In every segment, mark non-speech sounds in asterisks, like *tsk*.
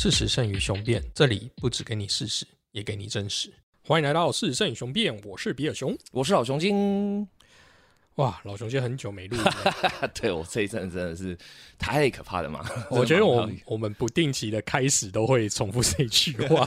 事实胜于雄辩，这里不只给你事实，也给你真实。欢迎来到事实胜于雄辩，我是比尔熊。我是老熊精。哇，老熊精很久没录了，*laughs* 对我这一阵真的是太可怕了嘛！*laughs* 我觉得我我们不定期的开始都会重复这一句话。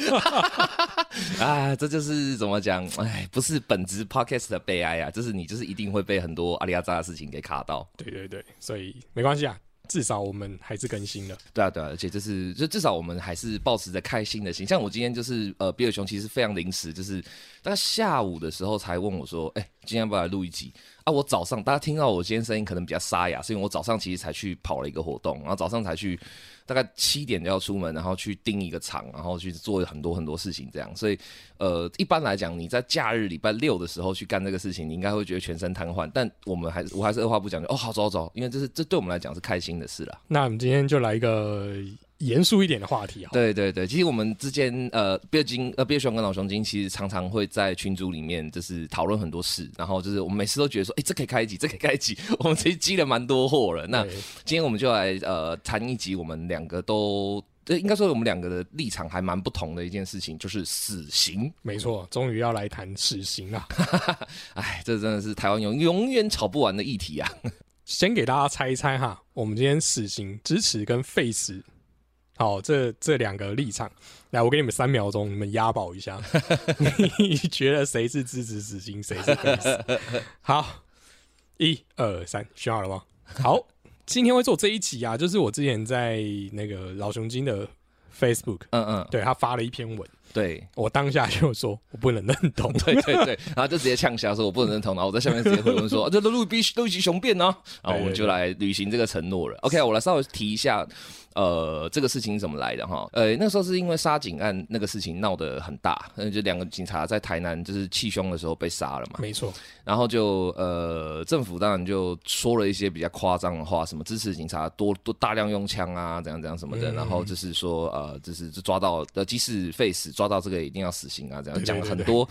*laughs* 啊，这就是怎么讲？哎，不是本职 podcast 的悲哀啊，就是你就是一定会被很多阿里阿扎的事情给卡到。对对对，所以没关系啊，至少我们还是更新了。对啊，对啊，而且就是就至少我们还是保持着开心的心。像我今天就是呃，比尔熊其实非常临时，就是大概下午的时候才问我说，哎、今天要不要来录一集？啊，我早上大家听到我今天声音可能比较沙哑，是因为我早上其实才去跑了一个活动，然后早上才去大概七点就要出门，然后去盯一个场，然后去做很多很多事情这样。所以呃，一般来讲，你在假日礼拜六的时候去干这个事情，你应该会觉得全身瘫痪。但我们还是我还是二话不讲就哦，好走走，因为这是这对我们来讲是开心的事啦。那我们今天就来一个严肃一点的话题啊。对对对，其实我们之间呃，比尔金呃，比尔熊跟老熊金其实常常会在群组里面就是讨论很多事，然后就是我们每次都觉得说，哎、这可以开一集，这可以开一集，*laughs* 我们其实积了蛮多货了。那今天我们就来呃谈一集，我们两个都。这应该说我们两个的立场还蛮不同的一件事情，就是死刑。没错，终于要来谈死刑了。*laughs* 哎，这真的是台湾永永远吵不完的议题啊！先给大家猜一猜哈，我们今天死刑支持跟废死，好，这这两个立场，来，我给你们三秒钟，你们押宝一下，*laughs* 你觉得谁是支持死刑，谁是废死？好，一二三，选好了吗？*laughs* 好，今天会做这一集啊，就是我之前在那个老熊精的 Facebook，嗯嗯，对他发了一篇文，对。我当下就说我不能认同，对对对，然后就直接呛下说我不能认同，然后我在下面直接回问说，啊这都录必须都一集雄辩呢，然后我们就来履行这个承诺了。OK，我来稍微提一下。呃，这个事情是怎么来的哈？呃，那时候是因为杀警案那个事情闹得很大，呃，就两个警察在台南就是气凶的时候被杀了嘛，没错，然后就呃，政府当然就说了一些比较夸张的话，什么支持警察多多大量用枪啊，怎样怎样什么的，嗯。然后就是说呃，就是就抓到呃，即使废死抓到这个一定要死刑啊，这样对对讲很多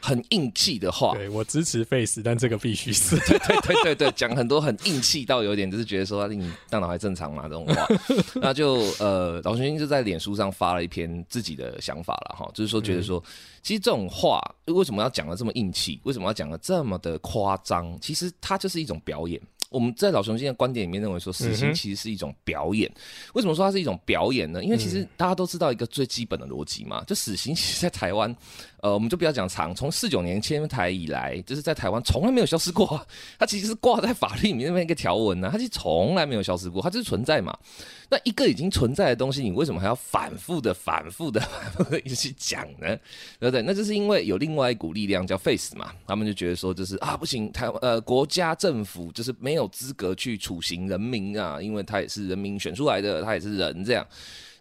很硬气的话，对我支持 face，，但这个必须死。*laughs* 对对对对，讲很多很硬气到有点就是觉得说你大脑还正常吗这种话，*laughs* 那就呃，老学英就在脸书上发了一篇自己的想法了哈，就是说觉得说，其实这种话为什么要讲的这么硬气，为什么要讲的这么的夸张？其实它就是一种表演。我们在老熊精的观点里面认为说，死刑其实是一种表演。为什么说它是一种表演呢？因为其实大家都知道一个最基本的逻辑嘛，就死刑其实在台湾，呃，我们就不要讲长，从四九年迁台以来，就是在台湾从来没有消失过。它其实是挂在法律里面那边一个条文呢、它其实从来没有消失过，它就是存在嘛。那一个已经存在的东西，你为什么还要反复的、反复的、*laughs* 反复的一直去讲呢？对不对？那就是因为有另外一股力量叫 Face 嘛，他们就觉得说，就是啊，不行，台呃国家政府就是没有资格去处刑人民啊，因为他也是人民选出来的，他也是人这样。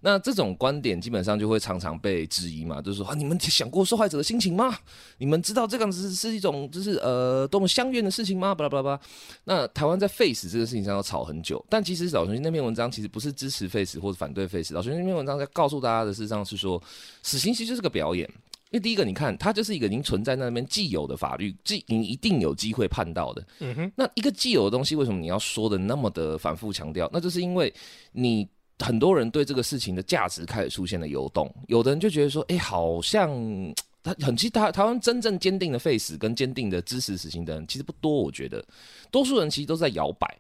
那这种观点基本上就会常常被质疑嘛，就是说啊，你们想过受害者的心情吗？你们知道这样子是一种就是呃多么相怨的事情吗？巴拉巴拉巴拉。那台湾在 face 这个事情上要吵很久，但其实老熊那篇文章其实不是支持 face 或者反对 face，老熊那篇文章在告诉大家的事实上是说，死刑其实就是个表演。因为第一个，你看，它就是一个已经存在那边既有的法律，既你一定有机会判到的。嗯哼，那一个既有的东西，为什么你要说的那么的反复强调？那就是因为你很多人对这个事情的价值开始出现了游动，有的人就觉得说，哎，好像 *tsk* 他很其实台台湾真正坚定的 face 跟坚定的支持死刑的人其实不多，我觉得多数人其实都在摇摆。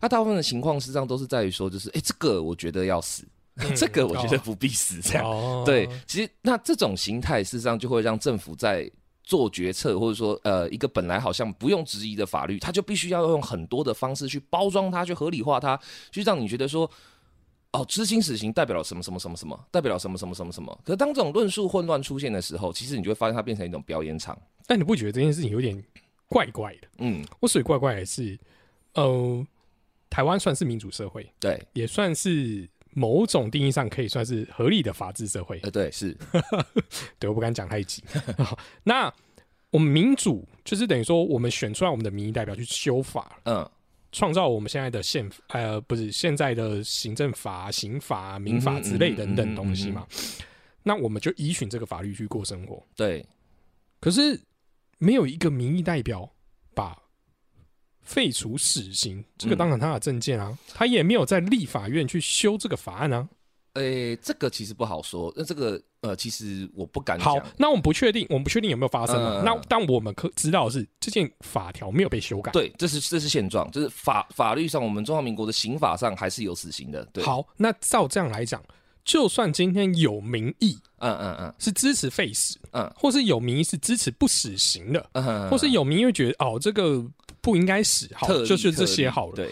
那大部分的情况实际上都是在于说，就是哎，这个我觉得要死，这个我觉得不必死，这样。哦对，其实那这种形态事实上就会让政府在做决策，或者说呃一个本来好像不用质疑的法律，它就必须要用很多的方式去包装它，去合理化它，去让你觉得说。哦，执行死刑代表了什么什么什么什么，代表了什么什么什么什么。可是当这种论述混乱出现的时候，其实你就会发现它变成一种表演场。但你不觉得这件事情有点怪怪的？嗯，我所以怪怪的是，呃，台湾算是民主社会，对，也算是某种定义上可以算是合理的法治社会。呃，对，是，*laughs* 对，我不敢讲太急。好那我们民主就是等于说，我们选出来我们的民意代表去修法，嗯，创造我们现在的宪呃，不是现在的行政法、刑法、民法之类等等东西嘛。那我们就依循这个法律去过生活。对，可是没有一个民意代表把废除死刑，这个嗯当然他的证件啊，他也没有在立法院去修这个法案啊。诶、这个其实不好说。那这个呃，其实我不敢好。，那我们不确定，我们不确定有没有发生那但我们可知道的是，这件法条没有被修改。对，这是这是现状，就是法法律上，我们中华民国的刑法上还是有死刑的。对，，好，那照这样来讲，就算今天有民意嗯嗯嗯是支持废死，嗯或是有民意是支持不死刑的，嗯嗯，或是有民意会觉得哦这个不应该死，好就是这些好了。对，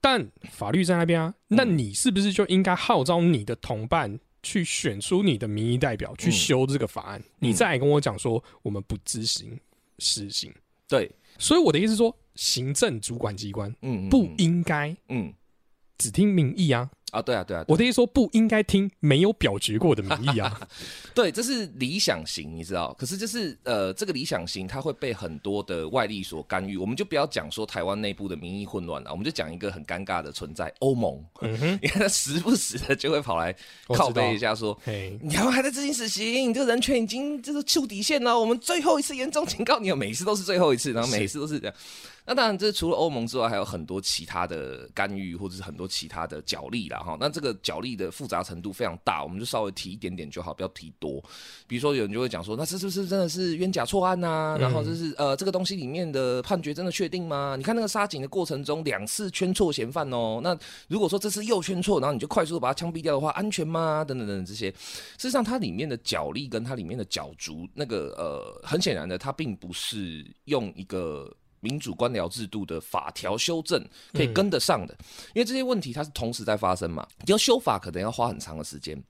但法律在那边啊，嗯那你是不是就应该号召你的同伴去选出你的民意代表去嗯。修这个法案？你再来跟我讲说我们不执行实行，对，所以我的意思是说，行政主管机关嗯，嗯不嗯应该嗯。只听民意啊。啊，对啊对啊，我的意思说，不应该听没有表决过的民意啊。*laughs* 对，这是理想型，你知道？可是就是呃，这个理想型它会被很多的外力所干预。我们就不要讲说台湾内部的民意混乱了，我们就讲一个很尴尬的存在——欧盟。*laughs* 你看他时不时的就会跑来靠背一下说。台湾还在执行死刑，你这个人权已经就是触底线了。我们最后一次严重警告你，每一次都是最后一次，然后每一次都是这样。那当然，这除了欧盟之外，还有很多其他的干预，或者是很多其他的角力啦。哈。那这个角力的复杂程度非常大，我们就稍微提一点点就好，不要提多。比如说，有人就会讲说，那这是不是真的是冤假错案呐、然后就是呃，这个东西里面的判决真的确定吗？你看那个杀警的过程中，两次圈错嫌犯哦。那如果说这次又圈错，然后你就快速的把他枪毙掉的话，安全吗？等等等等这些，事实上它里面的角力跟它里面的角逐，那个呃，很显然的，它并不是用一个。民主官僚制度的法条修正可以跟得上的，因为这些问题它是同时在发生嘛，你要修法可能要花很长的时间，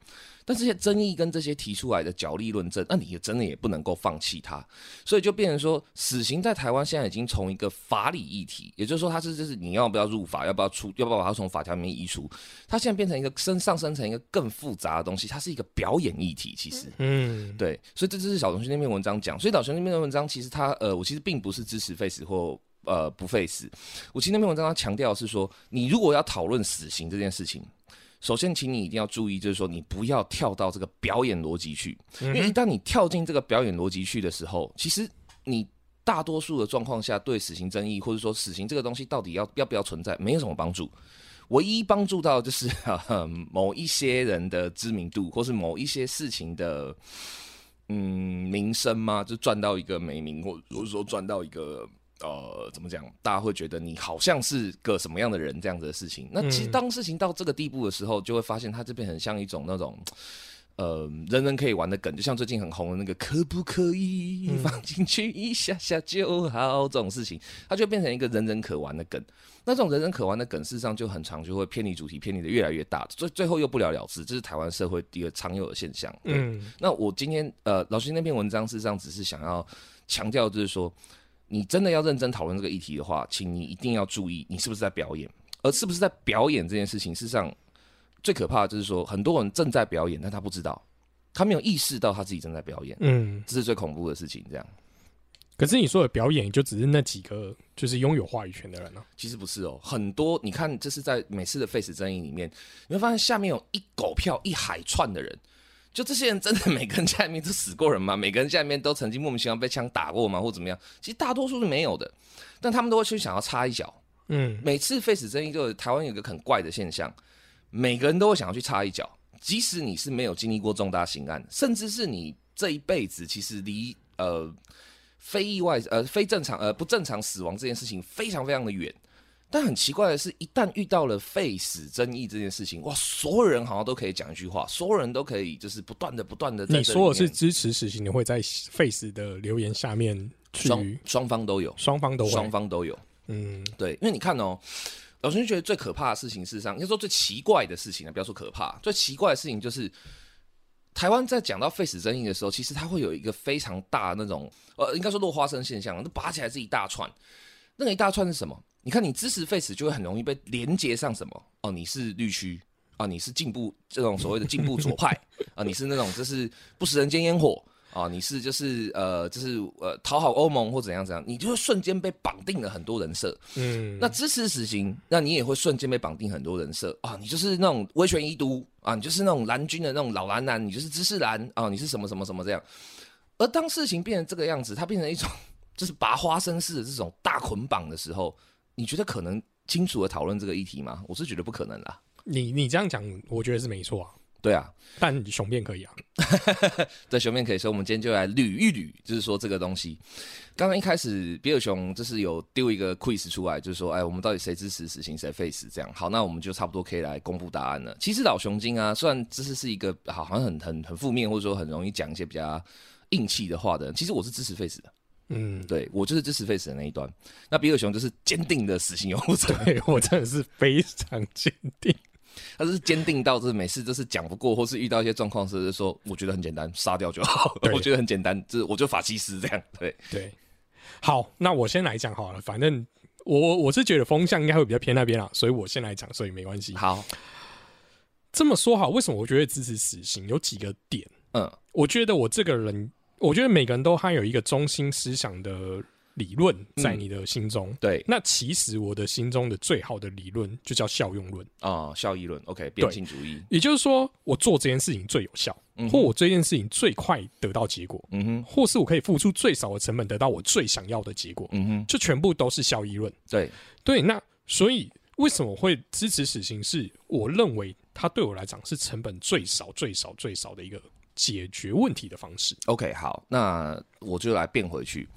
但这些争议跟这些提出来的角力论证，那你也真的也不能够放弃它，所以就变成说，死刑在台湾现在已经从一个法理议题，也就是说它是就是你要不要入法，要不要出，要不要把它从法条里面移除，它现在变成一个升上升成一个更复杂的东西，它是一个表演议题，其实。嗯，对，所以这就是小熊那篇文章讲。所以小熊那篇文章其实他呃，我其实并不是支持废死或呃不废死。我其实那篇文章他强调是说，你如果要讨论死刑这件事情，首先请你一定要注意，就是说你不要跳到这个表演逻辑去，因为一旦你跳进这个表演逻辑去的时候，其实你。大多数的状况下，对死刑争议，或者说死刑这个东西到底要要不要存在，没有什么帮助。唯一帮助到就是、*laughs* 呃、某一些人的知名度，或是某一些事情的嗯名声吗？就赚到一个美名，或或者说赚到一个呃怎么讲，大家会觉得你好像是个什么样的人这样子的事情。那其实嗯当事情到这个地步的时候，就会发现它这边很像一种那种。呃，人人可以玩的梗，就像最近很红的那个“可不可以放进去一下下就好”这种事情，它就变成一个人人可玩的梗。那这种人人可玩的梗，事实上就很长，就会偏离主题，偏离的越来越大，最最后又不了了之，这是台湾社会一个常有的现象。嗯，那我今天呃，老师那篇文章事实上只是想要强调，就是说，你真的要认真讨论这个议题的话，请你一定要注意，你是不是在表演，而是不是在表演这件事情，事实上最可怕的就是说，很多人正在表演，但他不知道，他没有意识到他自己正在表演，嗯，这是最恐怖的事情。这样可是你说的表演，就只是那几个就是拥有话语权的人呢、其实不是哦，很多你看，这是在每次的 face 争议里面，你会发现下面有一狗票一海串的人。就这些人真的每个人家里面都死过人吗？*laughs* 每个人家里面都曾经莫名其妙被枪打过吗？或怎么样？其实大多数是没有的，但他们都会去想要插一脚。嗯，每次 face 争议，就有台湾有一个很怪的现象，每个人都会想要去插一脚，即使你是没有经历过重大刑案，甚至是你这一辈子其实离呃非意外呃非正常呃不正常死亡这件事情非常非常的远。但很奇怪的是，一旦遇到了废死争议这件事情，哇，所有人好像都可以讲一句话，所有人都可以就是不断的不断的。你说的是支持死刑，你会在 Face 的留言下面双去双方都有，双方都会双方都有。嗯对，因为你看哦，老师就觉得最可怕的事情，事实上应该说最奇怪的事情呢，不要说可怕，最奇怪的事情就是，台湾在讲到废死争议的时候，其实它会有一个非常大的那种呃，应该说落花生现象，那拔起来是一大串，那个一大串是什么？你看你支持废死，就会很容易被连接上什么？哦，你是绿区啊，你是进步这种所谓的进步左派啊，你是那种就是不食人间烟火。啊，你是就是呃，就是呃，讨好欧盟或怎样怎样，你就会瞬间被绑定了很多人设。嗯，那支持死刑，那你也会瞬间被绑定很多人设啊！你就是那种威权一都啊，你就是那种蓝军的那种老蓝男，你就是知识蓝啊，你是什么什么什么这样。而当事情变成这个样子，它变成一种 *laughs* 就是拔花生式的这种大捆绑的时候，你觉得可能清楚的讨论这个议题吗？我是觉得不可能啦。你你这样讲，我觉得是没错啊。对啊，但雄辩可以啊。*laughs* 对，雄辩可以所以，我们今天就来捋一捋，就是说这个东西。刚刚一开始，比尔熊就是有丢一个 quiz 出来，就是说，哎，我们到底谁支持死刑，谁废死？这样好，那我们就差不多可以来公布答案了。其实老熊精啊，虽然这是是一个好好像很很很负面，或者说很容易讲一些比较硬气的话的人，其实我是支持废死的。嗯，对我就是支持废死的那一端。那比尔熊就是坚定的死刑拥护者。对我真的是非常坚定。他是坚定到，就是每次就是讲不过，或是遇到一些状况时，就说我觉得很简单，杀掉就好。*laughs* 我觉得很简单，就是我就法西斯这样。对对，好，那我先来讲好了。反正我我是觉得风向应该会比较偏那边啦，所以我先来讲，所以没关系。好，这么说好，为什么我觉得支持死刑？有几个点。嗯，我觉得我这个人，我觉得每个人都还有一个中心思想的。理论在你的心中，对，那其实我的心中的最好的理论就叫效用论。啊，效益论，OK，变性主义，也就是说，我做这件事情最有效，或我这件事情最快得到结果，嗯哼，或是我可以付出最少的成本得到我最想要的结果，嗯哼，就全部都是效益论，对，对，那所以为什么会支持死刑？是我认为它对我来讲是成本最少、最少、最少的一个解决问题的方式。OK，好，那我就来变回去。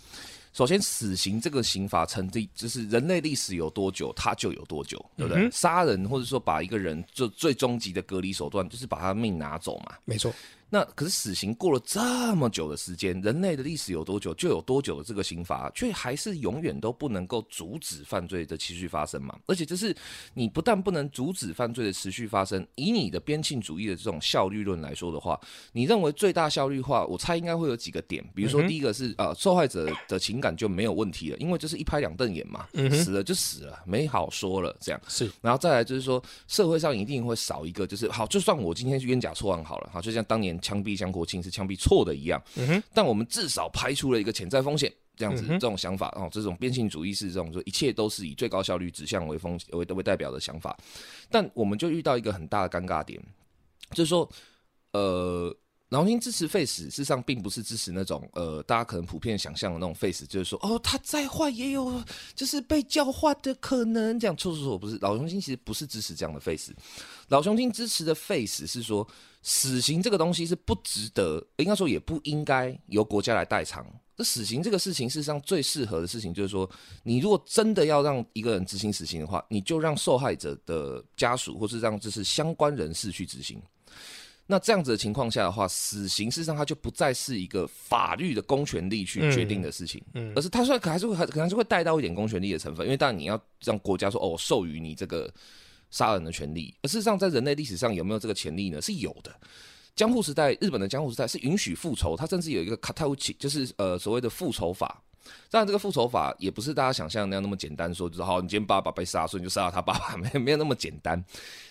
首先，死刑这个刑罚成立，就是人类历史有多久，它就有多久，对不对？杀人或者说把一个人就最终极的隔离手段，就是把他命拿走嘛。没错。那可是死刑过了这么久的时间，人类的历史有多久，就有多久的这个刑罚，却还是永远都不能够阻止犯罪的持续发生嘛？而且就是你不但不能阻止犯罪的持续发生，以你的边沁主义的这种效率论来说的话，你认为最大效率化，我猜应该会有几个点，比如说第一个是呃受害者的情感就没有问题了，因为就是一拍两瞪眼嘛，死了就死了，没好说了这样是，然后再来就是说社会上一定会少一个，就是好，就算我今天是冤假错案好了，好，就像当年。枪毙江国庆是枪毙错的一样，但我们至少排除了一个潜在风险，这样子这种想法哦，这种变性主义是这种说一切都是以最高效率指向为风为为代表的想法，但我们就遇到一个很大的尴尬点，就是说，呃。劳心支持 face，事实上并不是支持那种呃，大家可能普遍想象的那种 face，就是说哦，他再坏也有就是被教化的可能，这样错错错，不是老雄心其实不是支持这样的 face，老雄心支持的 face 是说死刑这个东西是不值得，应该说也不应该由国家来代偿。这死刑这个事情，事实上最适合的事情就是说，你如果真的要让一个人执行死刑的话，你就让受害者的家属或是让就是相关人士去执行。那这样子的情况下的话，死刑事实上它就不再是一个法律的公权力去决定的事情，嗯，而是它虽然可还是会可能还是会带到一点公权力的成分，因为当然你要让国家说哦，授予你这个杀人的权利，而事实上在人类历史上有没有这个权利呢？是有的。江户时代，日本的江户时代是允许复仇，它甚至有一个卡塔乌奇，就是呃所谓的复仇法。当然，这个复仇法也不是大家想象那样那么简单，说就是好，你今天爸爸被杀，所以你就杀了他爸爸，*laughs* 没没有那么简单。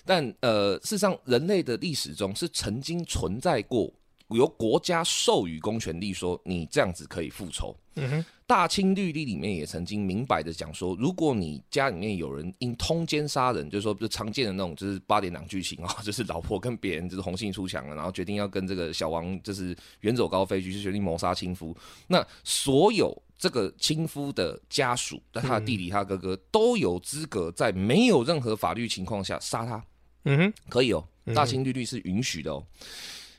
但呃，事实上，人类的历史中是曾经存在过由国家授予公权力，说你这样子可以复仇。嗯哼，大清律例里面也曾经明白的讲说，如果你家里面有人因通奸杀人，就是说就常见的那种，就是八点档剧情啊，就是老婆跟别人就是红杏出墙了，然后决定要跟这个小王就是远走高飞，就是决定谋杀亲夫，那所有。这个亲夫的家属，那他的弟弟、他哥哥都有资格在没有任何法律情况下杀他。嗯哼，可以哦，大清律律是允许的哦。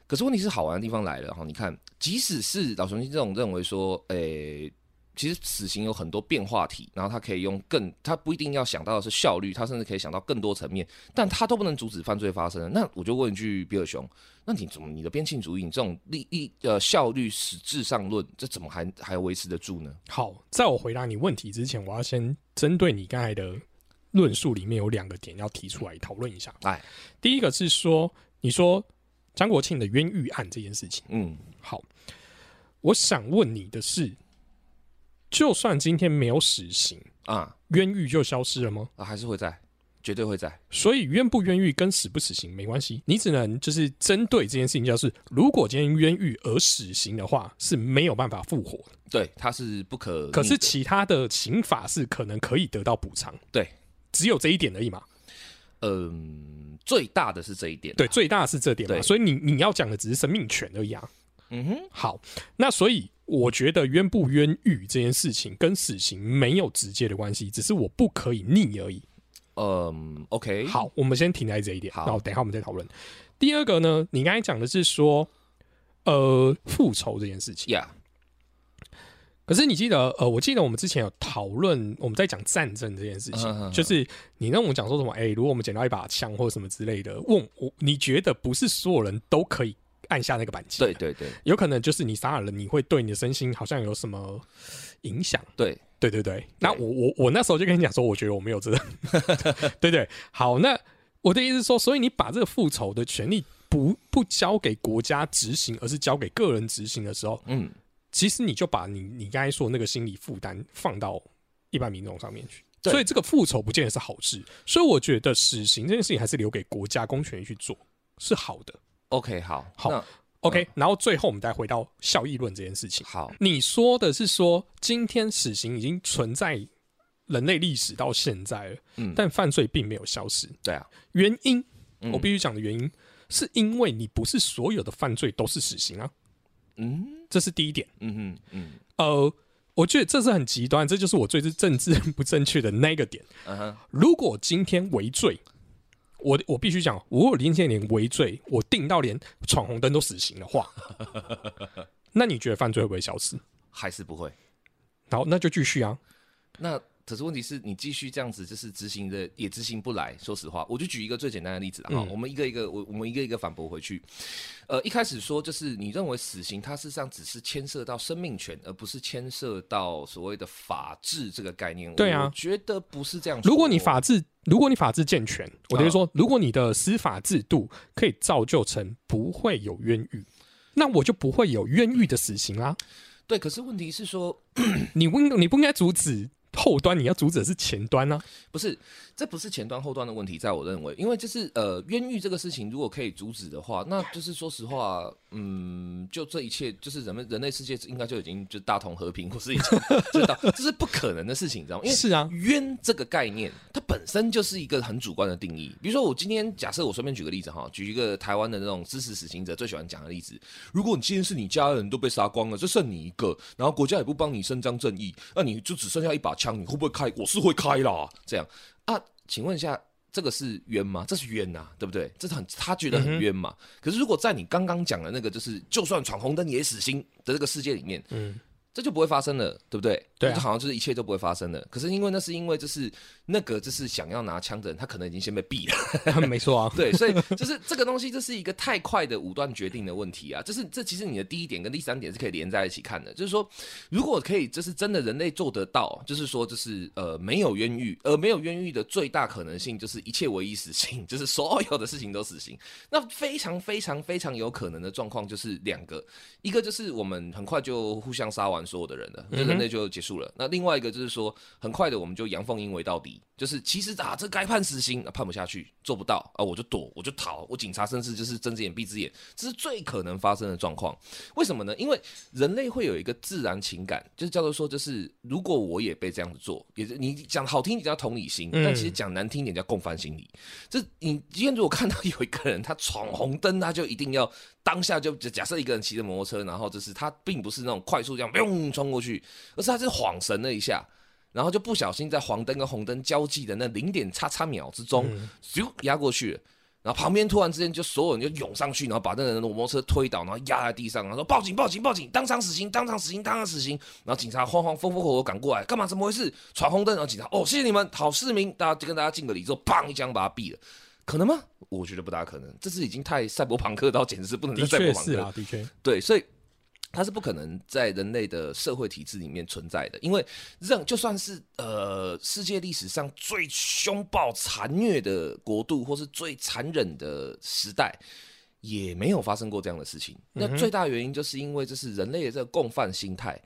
可是问题是好玩的地方来了哈，你看，即使是老雄心这种认为说，诶。其实死刑有很多变化体，然后他可以用更，他不一定要想到的是效率，他甚至可以想到更多层面，但他都不能阻止犯罪发生。那我就问一句，比尔熊，那你怎么你的边沁主义，你这种利益呃效率实质上论，这怎么还还维持得住呢？好，在我回答你问题之前，我要先针对你刚才的论述里面有两个点要提出来讨论一下。哎，第一个是说，你说张国庆的冤狱案这件事情，嗯，好，我想问你的是。就算今天没有死刑啊，冤狱就消失了吗？啊，还是会在，绝对会在。所以冤不冤狱跟死不死刑没关系，你只能就是针对这件事情，就是如果今天冤狱而死刑的话，是没有办法复活的。对，它是不可。可是其他的刑法是可能可以得到补偿。对，只有这一点而已嘛。嗯，最大的是这一点。对，最大的是这点嘛。所以你你要讲的只是生命权而已啊。嗯哼，好，那所以。我觉得冤不冤狱这件事情跟死刑没有直接的关系，只是我不可以逆而已。嗯，OK，，好，我们先停在这一点，好然后等一下我们再讨论。第二个呢，你刚才讲的是说，呃，复仇这件事情。呀，可是你记得，呃，我记得我们之前有讨论，我们在讲战争这件事情，嗯嗯嗯就是你跟我们讲说什么，哎、如果我们捡到一把枪或者什么之类的，问我，你觉得不是所有人都可以按下那个扳机？对，对对有可能就是你杀了人，你会对你的身心好像有什么影响。对，对对对，那我我我那时候就跟你讲说，我觉得我没有这个，*laughs* 对对。好，那我的意思是说，所以你把这个复仇的权利不不交给国家执行，而是交给个人执行的时候，嗯，其实你就把你你刚才说的那个心理负担放到一般民众上面去。所以这个复仇不见得是好事，所以我觉得死刑这件事情还是留给国家公权力去做是好的。OK，好，好 OK，、然后最后我们再回到效益论这件事情。好，你说的是说，今天死刑已经存在人类历史到现在了，嗯，但犯罪并没有消失。对啊，原因，嗯我必须讲的原因，是因为你不是所有的犯罪都是死刑啊，嗯这是第一点。嗯哼嗯呃，我觉得这是很极端，这就是我最政治不正确的那个点。嗯哼，如果今天为罪，我我必须讲，如果今天连为罪，我定到连闯红灯都死刑的话，*laughs* 那你觉得犯罪会不会消失？还是不会。好，那就继续啊。那可是问题是你继续这样子，就是执行的也执行不来。说实话，我就举一个最简单的例子啊，嗯我们一个一个我我们一个一个反驳回去。呃，一开始说就是你认为死刑它事实上只是牵涉到生命权，而不是牵涉到所谓的法治这个概念。对啊我觉得不是这样。如果你法治，如果你法治健全，我等于说，如果你的司法制度可以造就成不会有冤狱，那我就不会有冤狱的死刑啦。对，可是问题是说，你不你不应该阻止后端，你要阻止的是前端啊。不是，这不是前端后端的问题，在我认为，因为就是呃，冤狱这个事情，如果可以阻止的话，那就是说实话，嗯，就这一切，就是人们人类世界应该就已经就大同和平，或是已经知道，这是不可能的事情，你知道吗？因为是啊，冤这个概念，它本身就是一个很主观的定义。比如说，我今天假设我随便举个例子哈，举一个台湾的那种支持死刑者最喜欢讲的例子：如果你今天是你家人都被杀光了，就剩你一个，然后国家也不帮你伸张正义，那你就只剩下一把枪，你会不会开？我是会开啦，这样啊？请问一下。这个是冤吗？这是冤呐、对不对？这是很他觉得很冤嘛。可是如果在你刚刚讲的那个，就是就算闯红灯也死心的这个世界里面，嗯，这就不会发生了，对不对？对啊就好像就是一切都不会发生了。可是因为那是因为就是那个就是想要拿枪的人，他可能已经先被毙了，*laughs* 没错啊。对，所以就是这个东西，这是一个太快的武断决定的问题啊。就是这其实你的第一点跟第三点是可以连在一起看的，就是说如果可以，就是真的人类做得到，就是说就是呃没有冤狱，而没有冤狱的最大可能性就是一切唯一死刑，就是所有的事情都死刑。那非常非常非常有可能的状况就是两个，一个就是我们很快就互相杀完所有的人了，就人类就结束了。那另外一个就是说，很快的我们就阳奉阴违到底，就是其实啊，这该判死刑，啊、判不下去，做不到啊，我就躲，我就逃，我警察甚至就是睁只眼闭只眼，这是最可能发生的状况。为什么呢？因为人类会有一个自然情感，就是叫做说，就是如果我也被这样子做，也是你讲好听点叫同理心，但其实讲难听点叫共犯心理。这你今天如果看到有一个人他闯红灯，他就一定要当下就假设一个人骑着摩托车，然后就是他并不是那种快速这样嘣冲过去，而是他是晃神了一下。然后就不小心在黄灯跟红灯交际的那零点叉叉秒之中，咻压过去了。然后旁边突然之间就所有人就涌上去，然后把那个人的摩托车推倒，然后压在地上，然后说报警报警报警，当场死刑当场死刑当场死刑。然后警察慌慌风风火火赶过来，干嘛？怎么回事？闯红灯。然后警察哦，谢谢你们，好市民，大家就跟大家敬个礼之后，砰一枪把他毙了。可能吗？我觉得不大可能，这是已经太赛博朋克到简直是不能再赛博朋克。确是啊，的确，对，所以它是不可能在人类的社会体制里面存在的，因为任就算是呃世界历史上最凶暴残虐的国度，或是最残忍的时代。也没有发生过这样的事情。那最大原因就是因为这是人类的这个共犯心态。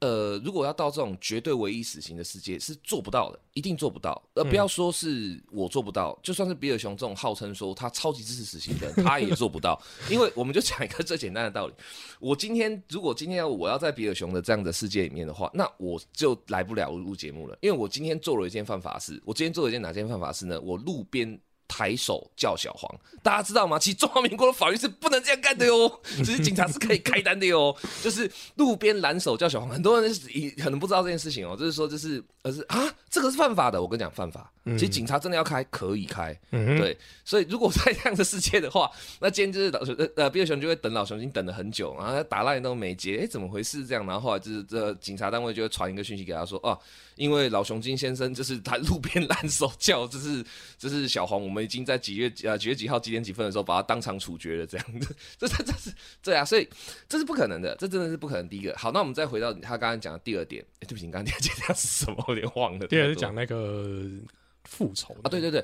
呃，如果要到这种绝对唯一死刑的世界，是做不到的，一定做不到。呃，不要说是我做不到，就算是比尔熊这种号称说他超级支持死刑的人，他也做不到。*laughs* 因为我们就讲一个最简单的道理：我今天如果今天要我要在比尔熊的这样的世界里面的话，那我就来不了录节目了，因为我今天做了一件犯法事。我今天做了一件哪件犯法事呢？我路边抬手叫小黄，大家知道吗？其实中华民国的法律是不能这样干的哟，*laughs* 只是警察是可以开单的哟。就是路边拦手叫小黄，很多人是可能不知道这件事情哦，就是说就是而是啊，这个是犯法的。我跟你讲，犯法。其实警察真的要开，可以开。对，所以如果在这样的世界的话，*laughs* 那今天就是老熊呃呃，比尔熊就会等老熊已经等了很久，然后打烂都没接，哎，怎么回事？这样，然后后来就是这警察单位就会传一个讯息给他说，哦。因为老熊金先生就是他路边拦手叫，这是这是小黄，我们已经在几月呃几月几号几点几分的时候把他当场处决了，这样子，*laughs* 这这这是对啊，所以这是不可能的，这真的是不可能。第一个，好，那我们再回到他刚刚讲的第二点，哎，对不起，你刚刚讲的是什么？我有点忘了。第二是讲那个复仇啊，对对对。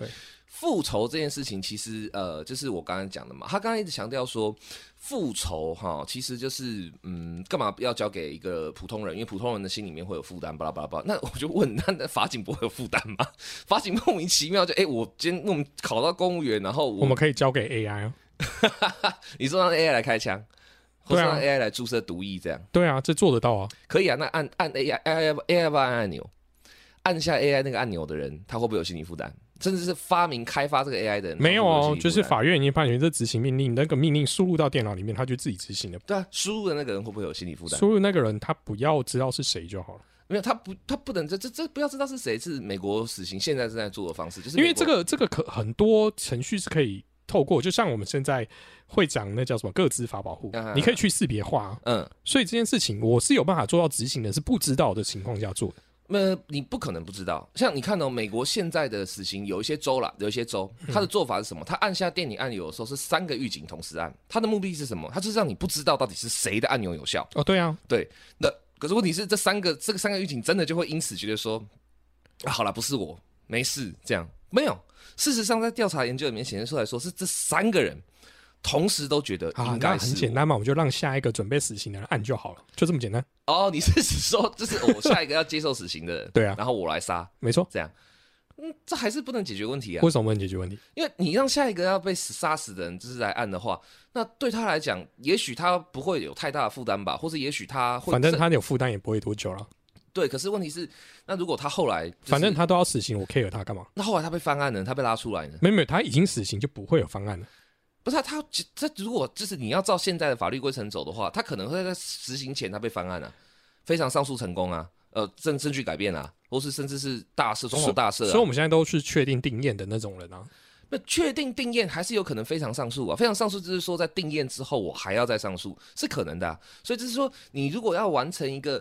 复仇这件事情，其实呃，就是我刚刚讲的嘛。他刚刚一直强调说，复仇哈，其实就是嗯，干嘛要交给一个普通人？因为普通人的心里面会有负担，巴拉巴拉巴拉。那我就问，那 *laughs* 那法警不会有负担吗？法警莫名其妙就哎，我今天我们考到公务员，然后我们可以交给 AI *laughs* 你说让 AI 来开枪，或者让 AI 来注射毒液，这样？对啊，这做得到啊，可以啊。那按按 AI，AI，AI 按按钮，按下 AI 那个按钮的人，他会不会有心理负担？甚至是发明开发这个 AI 的人没有哦，就是法院已经判决这执行命令，那个命令输入到电脑里面，他就自己执行了。对啊，输入的那个人会不会有心理负担？输入那个人他不要知道是谁就好了。没有，他不，他不能这这这不要知道是谁，是美国死刑现在正在做的方式，就是因为这个这个可很多程序是可以透过，就像我们现在会讲那叫什么个资法保护，你可以去识别化，嗯，所以这件事情我是有办法做到执行的，是不知道的情况下做的。那你不可能不知道，像你看到美国现在的死刑，有一些州啦，有一些州，他的做法是什么？他按下电影按钮的时候是三个狱警同时按，他的目的是什么？他就是让你不知道到底是谁的按钮有效。哦，对啊，对。那可是问题是，这三个这个三个狱警真的就会因此觉得说，啊好了，不是我，没事，这样没有。事实上，在调查研究里面显示出来说，是这三个人。同时都觉得应该很简单嘛，我们就让下一个准备死刑的人按就好了，就这么简单。哦，你是说这是我下一个要接受死刑的人？*laughs* 对啊，然后我来杀，没错，这样，嗯，这还是不能解决问题啊？为什么不能解决问题？因为你让下一个要被杀死的人就是来按的话，那对他来讲，也许他不会有太大的负担吧，或者也许他会，反正他有负担也不会多久了。对，可是问题是，那如果他后来，反正他都要死刑，我 care 他干嘛？那后来他被翻案了，他被拉出来呢？没没，他已经死刑就不会有翻案了。不是他，他如果就是你要照现在的法律规程走的话，他可能会在实行前他被翻案了，非常上诉成功啊，呃证证据改变啊，或是甚至是大赦，总统大赦。所以我们现在都是确定定验的那种人啊。那确定定验还是有可能非常上诉啊，非常上诉就是说在定验之后我还要再上诉是可能的。所以就是说你如果要完成一个。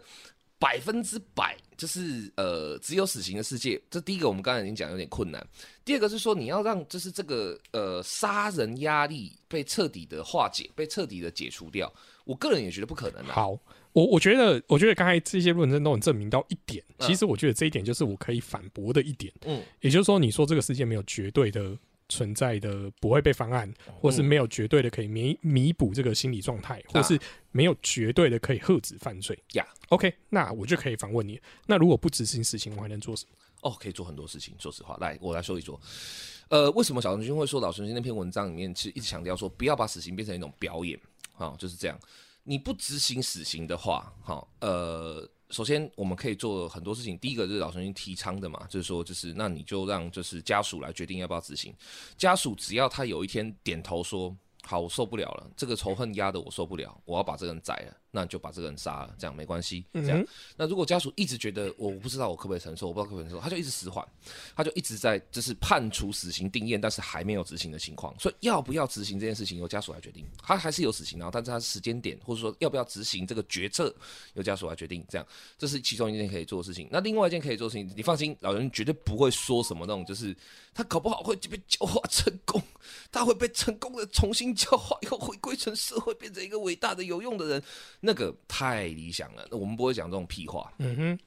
百分之百就是呃只有死刑的世界，这第一个我们刚才已经讲有点困难。第二个是说你要让就是这个呃杀人压力被彻底的化解，被彻底的解除掉。我个人也觉得不可能。好，我我觉得我觉得刚才这些论证都能证明到一点，其实我觉得这一点就是我可以反驳的一点。嗯，也就是说你说这个世界没有绝对的。存在的不会被翻案，或是没有绝对的可以弥弥补这个心理状态，或是没有绝对的可以遏止犯罪。呀，OK，那我就可以反问你：那如果不执行死刑，我还能做什么？哦，可以做很多事情。说实话，来，我来说一说。呃，为什么小陈君会说老陈君那篇文章里面其实一直强调说，不要把死刑变成一种表演啊？就是这样，你不执行死刑的话，好，呃。首先，我们可以做很多事情。第一个就是老先生提倡的嘛，就是说，就是那你就让就是家属来决定要不要执行。家属只要他有一天点头说。好，我受不了了，这个仇恨压得我受不了，我要把这个人宰了，那就把这个人杀了，这样没关系。这样，那如果家属一直觉得我不知道我可不可以承受，我不知道可不可以承受，他就一直死缓，他就一直在就是判处死刑定验，但是还没有执行的情况。所以要不要执行这件事情由家属来决定，他还是有死刑，然后但是他时间点或者说要不要执行这个决策由家属来决定。这样，这是其中一件可以做的事情。那另外一件可以做的事情，你放心，老人绝对不会说什么那种，就是他搞不好会被教化成功，他会被成功的重新。教化以后回归成社会，变成一个伟大的有用的人，那个太理想了。那我们不会讲这种屁话。嗯哼。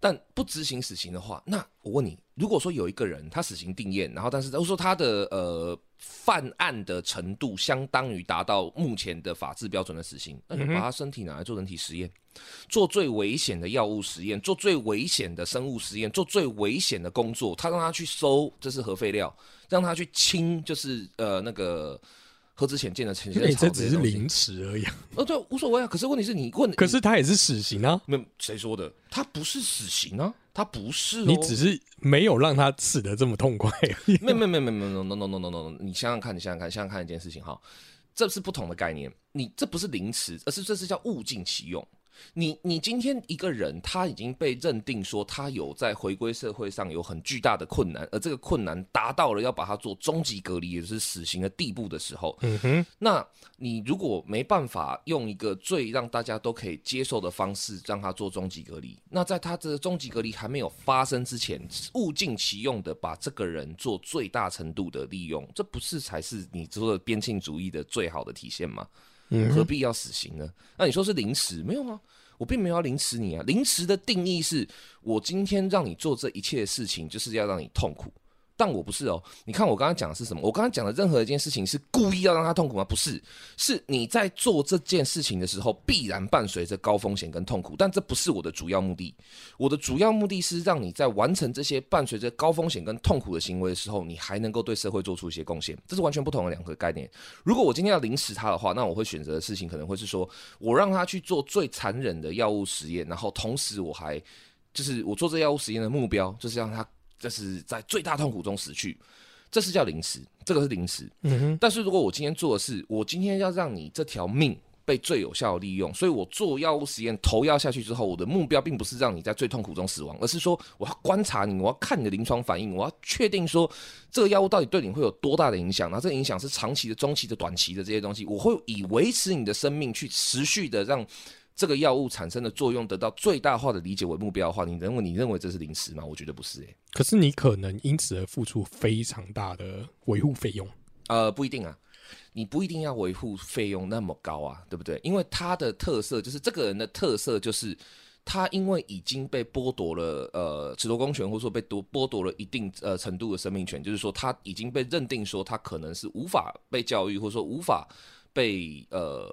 但不执行死刑的话，那我问你，如果说有一个人他死刑定验，然后但是如果说他的呃犯案的程度相当于达到目前的法治标准的死刑，那你把他身体拿来做人体实验，做最危险的药物实验，做最危险的生物实验，做最危险的工作，他让他去收这是核废料，让他去清就是呃那个。喝之前见的前因为这只是凌迟而已。呃，对，无所谓啊。可是问题是你问，可是他也是死刑啊。没有谁说的，他不是死刑啊，他不是。你只是没有让他死的这么痛快。没有没有没有没有没有 no no no no no no，你想想看，你想想看，想想看一件事情哈，这是不同的概念。你这不是凌迟，而是这是叫物尽其用。你你今天一个人，他已经被认定说他有在回归社会上有很巨大的困难，而这个困难达到了要把他做终极隔离，也就是死刑的地步的时候，嗯哼，那你如果没办法用一个最让大家都可以接受的方式让他做终极隔离，那在他这个终极隔离还没有发生之前，物尽其用的把这个人做最大程度的利用，这不是才是你说的边沁主义的最好的体现吗？何必要死刑呢？那你说是凌迟？没有啊，我并没有要凌迟你啊。凌迟的定义是我今天让你做这一切事情，就是要让你痛苦。但我不是哦，你看我刚刚讲的是什么？我刚刚讲的任何一件事情是故意要让他痛苦吗？不是，是你在做这件事情的时候必然伴随着高风险跟痛苦，但这不是我的主要目的。我的主要目的是让你在完成这些伴随着高风险跟痛苦的行为的时候，你还能够对社会做出一些贡献。这是完全不同的两个概念。如果我今天要凌迟他的话，那我会选择的事情可能会是说我让他去做最残忍的药物实验，然后同时我还就是我做这药物实验的目标就是让他。这是在最大痛苦中死去，这是叫临时，这个是临时。嗯哼。但是如果我今天做的是，我今天要让你这条命被最有效的利用，所以我做药物实验投药下去之后，我的目标并不是让你在最痛苦中死亡，而是说我要观察你，我要看你的临床反应，我要确定说这个药物到底对你会有多大的影响。那这个影响是长期的、中期的、短期的这些东西，我会以维持你的生命去持续的让。这个药物产生的作用得到最大化的理解为目标的话，你认为你认为这是临时吗？我觉得不是诶。可是你可能因此而付出非常大的维护费用。呃，不一定啊，你不一定要维护费用那么高啊，对不对？因为他的特色就是这个人的特色就是他因为已经被剥夺了呃褫夺公权，或者说被夺剥夺了一定呃程度的生命权，就是说他已经被认定说他可能是无法被教育，或者说无法。被呃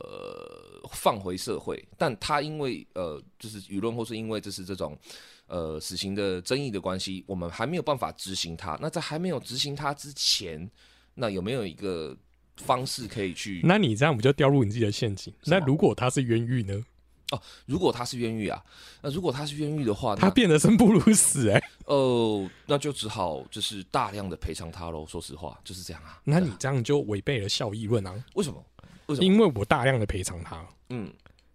放回社会，但他因为呃就是舆论或是因为这是这种呃死刑的争议的关系，我们还没有办法执行他。那在还没有执行他之前，那有没有一个方式可以去？那你这样不就掉入你自己的陷阱？那如果他是冤狱呢？哦，如果他是冤狱啊，那如果他是冤狱的话，他变得生不如死哎。哦，那就只好就是大量的赔偿他喽。说实话，就是这样啊。那你这样就违背了效益论啊？为什么？因为我大量的赔偿他，嗯，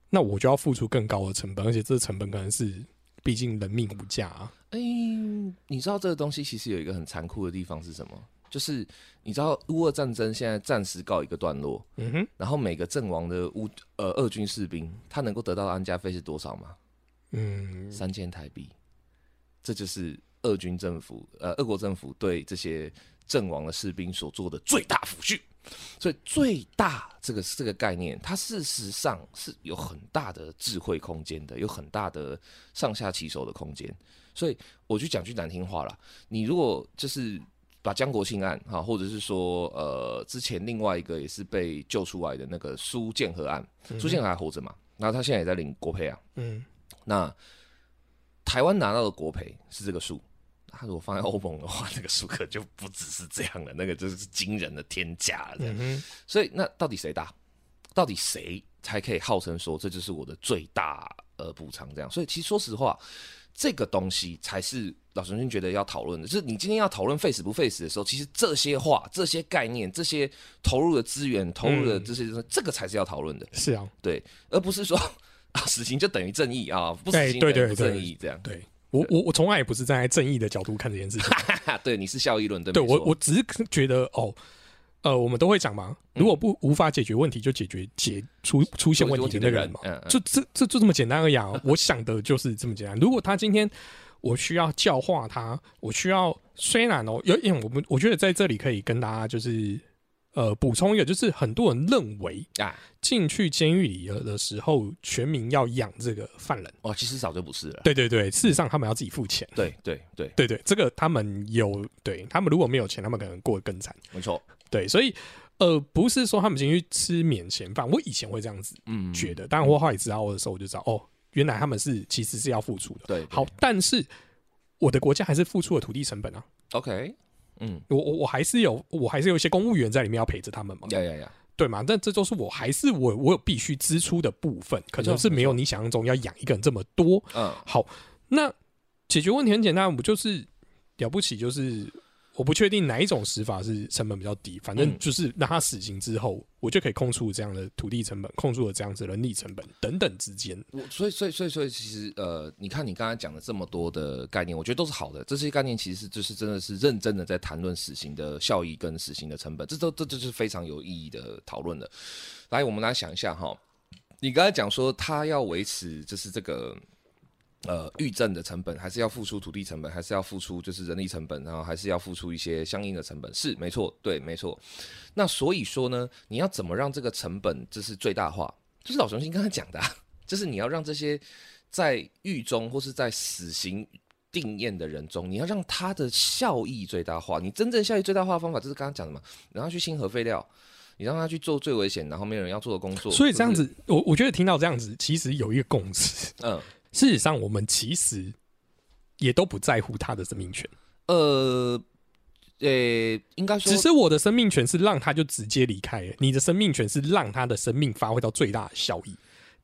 那我就要付出更高的成本，而且这个成本可能是，毕竟人命无价啊。哎，你知道这个东西其实有一个很残酷的地方是什么？就是你知道乌俄战争现在暂时告一个段落，嗯哼，然后每个阵亡的乌呃俄军士兵，他能够得到的安家费是多少吗？嗯，三千台币，这就是俄军政府呃俄国政府对这些阵亡的士兵所做的最大抚恤。所以最大这个这个概念，它事实上是有很大的智慧空间的，有很大的上下其手的空间。所以我就讲句难听话了，你如果就是把江国庆案哈，或者是说呃之前另外一个也是被救出来的那个苏建和案，苏建和还活着嘛？然后他现在也在领国赔啊。嗯，那台湾拿到的国赔是这个数。他如果放在欧盟的话，*laughs* 那个数可就不只是这样了，那个就是惊人的天价了。所以，那到底谁大？到底谁才可以号称说这就是我的最大呃补偿？这样，所以其实说实话，这个东西才是老陈军觉得要讨论的。就是你今天要讨论 face 不 face 的时候，其实这些话、这些概念、这些投入的资源、投入的这些，这个才是要讨论的。是啊，对，而不是说 *laughs* 啊，死刑就等于正义啊，不死刑等于正义这样。对。我我我从来也不是站在正义的角度看这件事情，*laughs* 对，你是效益论对对我我只是觉得哦，呃，我们都会讲嘛，如果不无法解决问题，就解决解出出现问题的那个人嘛，就这这就这么简单而已啊！我想的就是这么简单。如果他今天我需要教化他，我需要虽然哦，有因为我们我觉得在这里可以跟大家就是。呃，补充一个，就是很多人认为啊，进去监狱里的时候，全民要养这个犯人哦，其实早就不是了。对对对，事实上他们要自己付钱。对对对对对，这个他们有，对他们如果没有钱，他们可能过得更惨。没错，对，所以呃，不是说他们进去吃免钱饭，我以前会这样子嗯觉得，但我后来知道的时候，我就知道哦，原来他们是其实是要付出的。对，好，但是我的国家还是付出了土地成本啊。OK。嗯，我我我还是有，我还是有一些公务员在里面要陪着他们嘛。呀呀呀！对嘛？但这都是我还是我我有必须支出的部分，可能是没有你想象中要养一个人这么多。嗯，好，那解决问题很简单，我就是了不起，就是我不确定哪一种死法是成本比较低，反正嗯就是让他死刑之后，我就可以控诉这样的土地成本，控诉了这样子的人力成本等等之间。我所以所以所以所以其实呃，你看你刚才讲的这么多的概念，我觉得都是好的。这些概念其实就是真的是认真的在谈论死刑的效益跟死刑的成本，这都这这就是非常有意义的讨论的。来，我们来想一下哈，你刚才讲说他要维持就是这个。呃，预证的成本还是要付出土地成本，还是要付出就是人力成本，然后还是要付出一些相应的成本，是没错，对，没错。那所以说呢，你要怎么让这个成本就是最大化？就是老雄心刚才讲的、啊，就是你要让这些在狱中或是在死刑定验的人中，你要让他的效益最大化。你真正效益最大化的方法就是刚刚讲的嘛，然后去清核废料，你让他去做最危险然后没有人要做的工作。所以这样就是，子，我我觉得听到这样子，其实有一个共识。嗯，事实上，我们其实也都不在乎他的生命权，呃，呃，应该说只是我的生命权是让他就直接离开了，你的生命权是让他的生命发挥到最大的效益。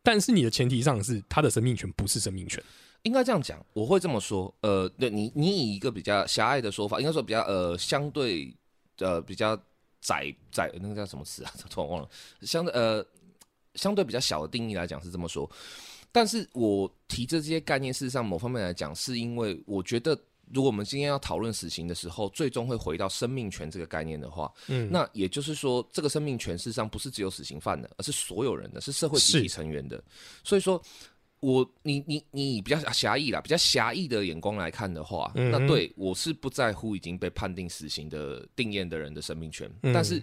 但是你的前提上是他的生命权不是生命权，应该这样讲，我会这么说。呃，对你，你以一个比较狭隘的说法，应该说比较呃相对呃比较窄窄那个叫什么词啊？*laughs* 突然忘了。相对呃相对比较小的定义来讲是这么说，但是我提这些概念，事实上某方面来讲，是因为我觉得。如果我们今天要讨论死刑的时候，最终会回到生命权这个概念的话，嗯，那也就是说，这个生命权事实上不是只有死刑犯的，而是所有人的，是社会集体成员的。所以说，我你你你比较狭义啦，比较狭义的眼光来看的话，嗯那对我是不在乎已经被判定死刑的定验的人的生命权，嗯但是。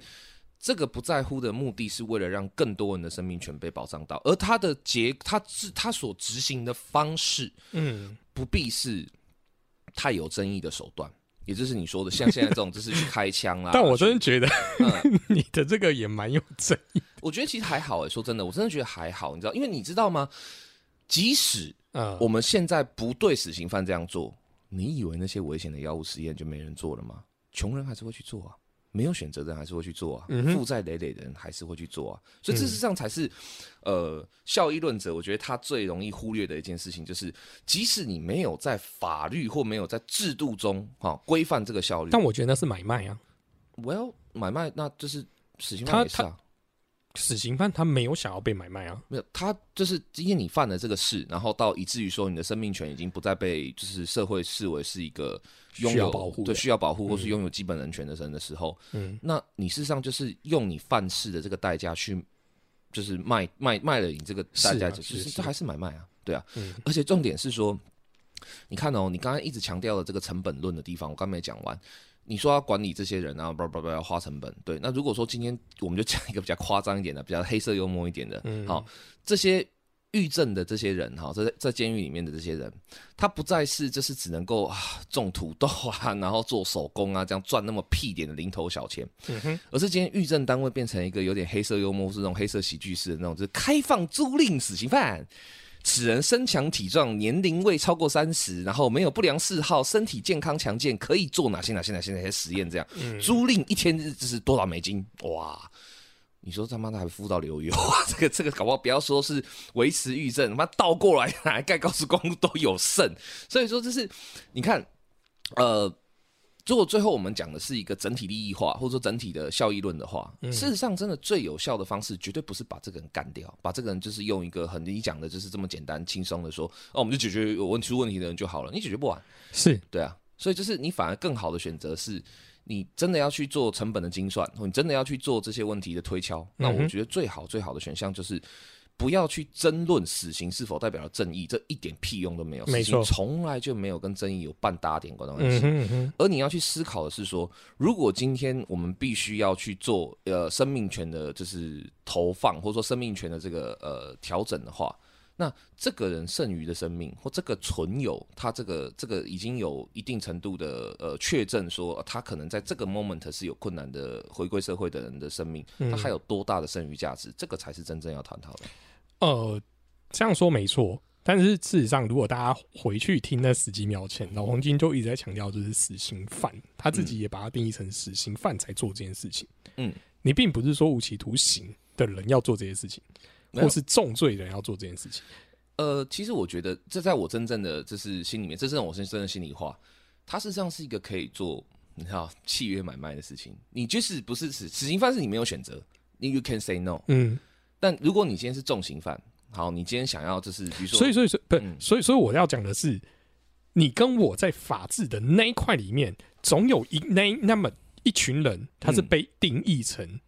这个不在乎的目的是为了让更多人的生命权被保障到，而他的结，他是他所执行的方式，嗯，不必是太有争议的手段，也就是你说的像现在这种，就是去开枪啦。*laughs* 但我真的觉得嗯 *laughs* 你的这个也蛮有争议我觉得其实还好诶，说真的，我真的觉得还好，你知道，因为你知道吗？即使啊。我们现在不对死刑犯这样做，你以为那些危险的药物实验就没人做了吗？穷人还是会去做啊，没有选择的人还是会去做啊，负债累累的人还是会去做啊。所以事实上才是，呃，效益论者，我觉得他最容易忽略的一件事情，就是即使你没有在法律或没有在制度中哈规范这个效率，但我觉得那是买卖啊，well 买卖那就是死刑他犯也是啊。死刑犯他没有想要被买卖啊。没有，他就是今天你犯了这个事，然后到以至于说你的生命权已经不再被就是社会视为是一个拥需要有保护对需要保护或是拥有基本人权的人的时候，嗯，那你事实上就是用你犯事的这个代价去，就是卖卖卖了你这个代价，就是还是买卖啊，对啊，嗯。而且重点是说，你看哦，你刚才一直强调的这个成本论的地方，我刚没讲完。你说要管理这些人啊，不不不要花成本。对，那如果说今天我们就讲一个比较夸张一点的，比较黑色幽默一点的，嗯好，这些狱政的这些人，哈，在在监狱里面的这些人，他不再是就是只能够啊种土豆啊，*laughs* 然后做手工啊，这样赚那么屁点的零头小钱，嗯哼，而是今天狱政单位变成一个有点黑色幽默，是那种黑色喜剧式的那种，就是开放租赁死刑犯。此人身强体壮，年龄未超过三十，然后没有不良嗜好，身体健康强健，可以做哪些哪些哪些哪些实验？这样，嗯租赁一天日就是多少美金？哇！你说他妈的还付到流油啊？*laughs* 这个这个搞不好不要说是维持狱政，他妈倒过来拿来盖高速公路都有肾。所以说这是你看，呃，如果最后我们讲的是一个整体利益化，或者说整体的效益论的话，嗯事实上真的最有效的方式，绝对不是把这个人干掉，把这个人就是用一个很理讲的，就是这么简单轻松的说，哦，我们就解决有问出问题的人就好了，你解决不完。是对啊，所以就是你反而更好的选择是，你真的要去做成本的精算，或你真的要去做这些问题的推敲。那我觉得最好最好的选项就是。不要去争论死刑是否代表了正义，这一点屁用都没有。没错从来就没有跟正义有半搭点关的关嗯系。而你要去思考的是说，如果今天我们必须要去做呃生命权的，就是投放或者说生命权的这个呃调整的话，那这个人剩余的生命或这个存有他这个这个已经有一定程度的呃确证说、呃他可能在这个 moment 是有困难的回归社会的人的生命，他还有多大的剩余价值，这个才是真正要探讨的。呃，这样说没错，但是事实上，如果大家回去听那十几秒前，老黄金就一直在强调，就是死刑犯，他自己也把它定义成死刑犯才做这件事情。嗯，你并不是说无期徒刑的人要做这些事情，或是重罪人要做这件事情。呃，其实我觉得这在我真正的就是心里面，这是我是真的心里话，它实际上是一个可以做你知道契约买卖的事情。你就是不是死死刑犯是你没有选择，你 you can say no。嗯，但如果你今天是重刑犯，好，你今天想要就是比如说，所以，所以，所以，不，嗯所以，所以我要讲的是，你跟我在法治的那一块里面，总有一那那么一群人，他是嗯被定义成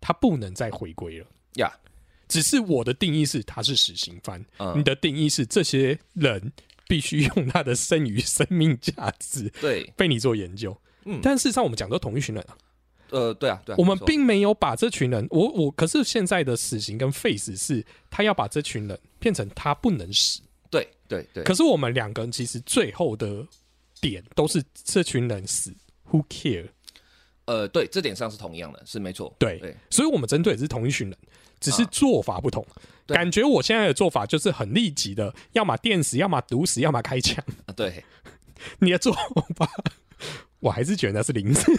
他不能再回归了。呀，只是我的定义是他是死刑犯，嗯你的定义是这些人必须用他的剩余生命价值对，被你做研究。嗯但事实上我们讲的都同一群人啊，呃，对啊，对啊，我们并没有把这群人，我我可是现在的死刑跟废死是，他要把这群人变成他不能死。对对对，可是我们两个人其实最后的点都是这群人死，Who care？呃，对，这点上是同样的，是没错，对对，所以我们针对也是同一群人，只是啊。做法不同。对。感觉我现在的做法就是很立即的，要么电死，要么毒死，要么开枪。啊对，*laughs* 你的做法，我还是觉得那是零食，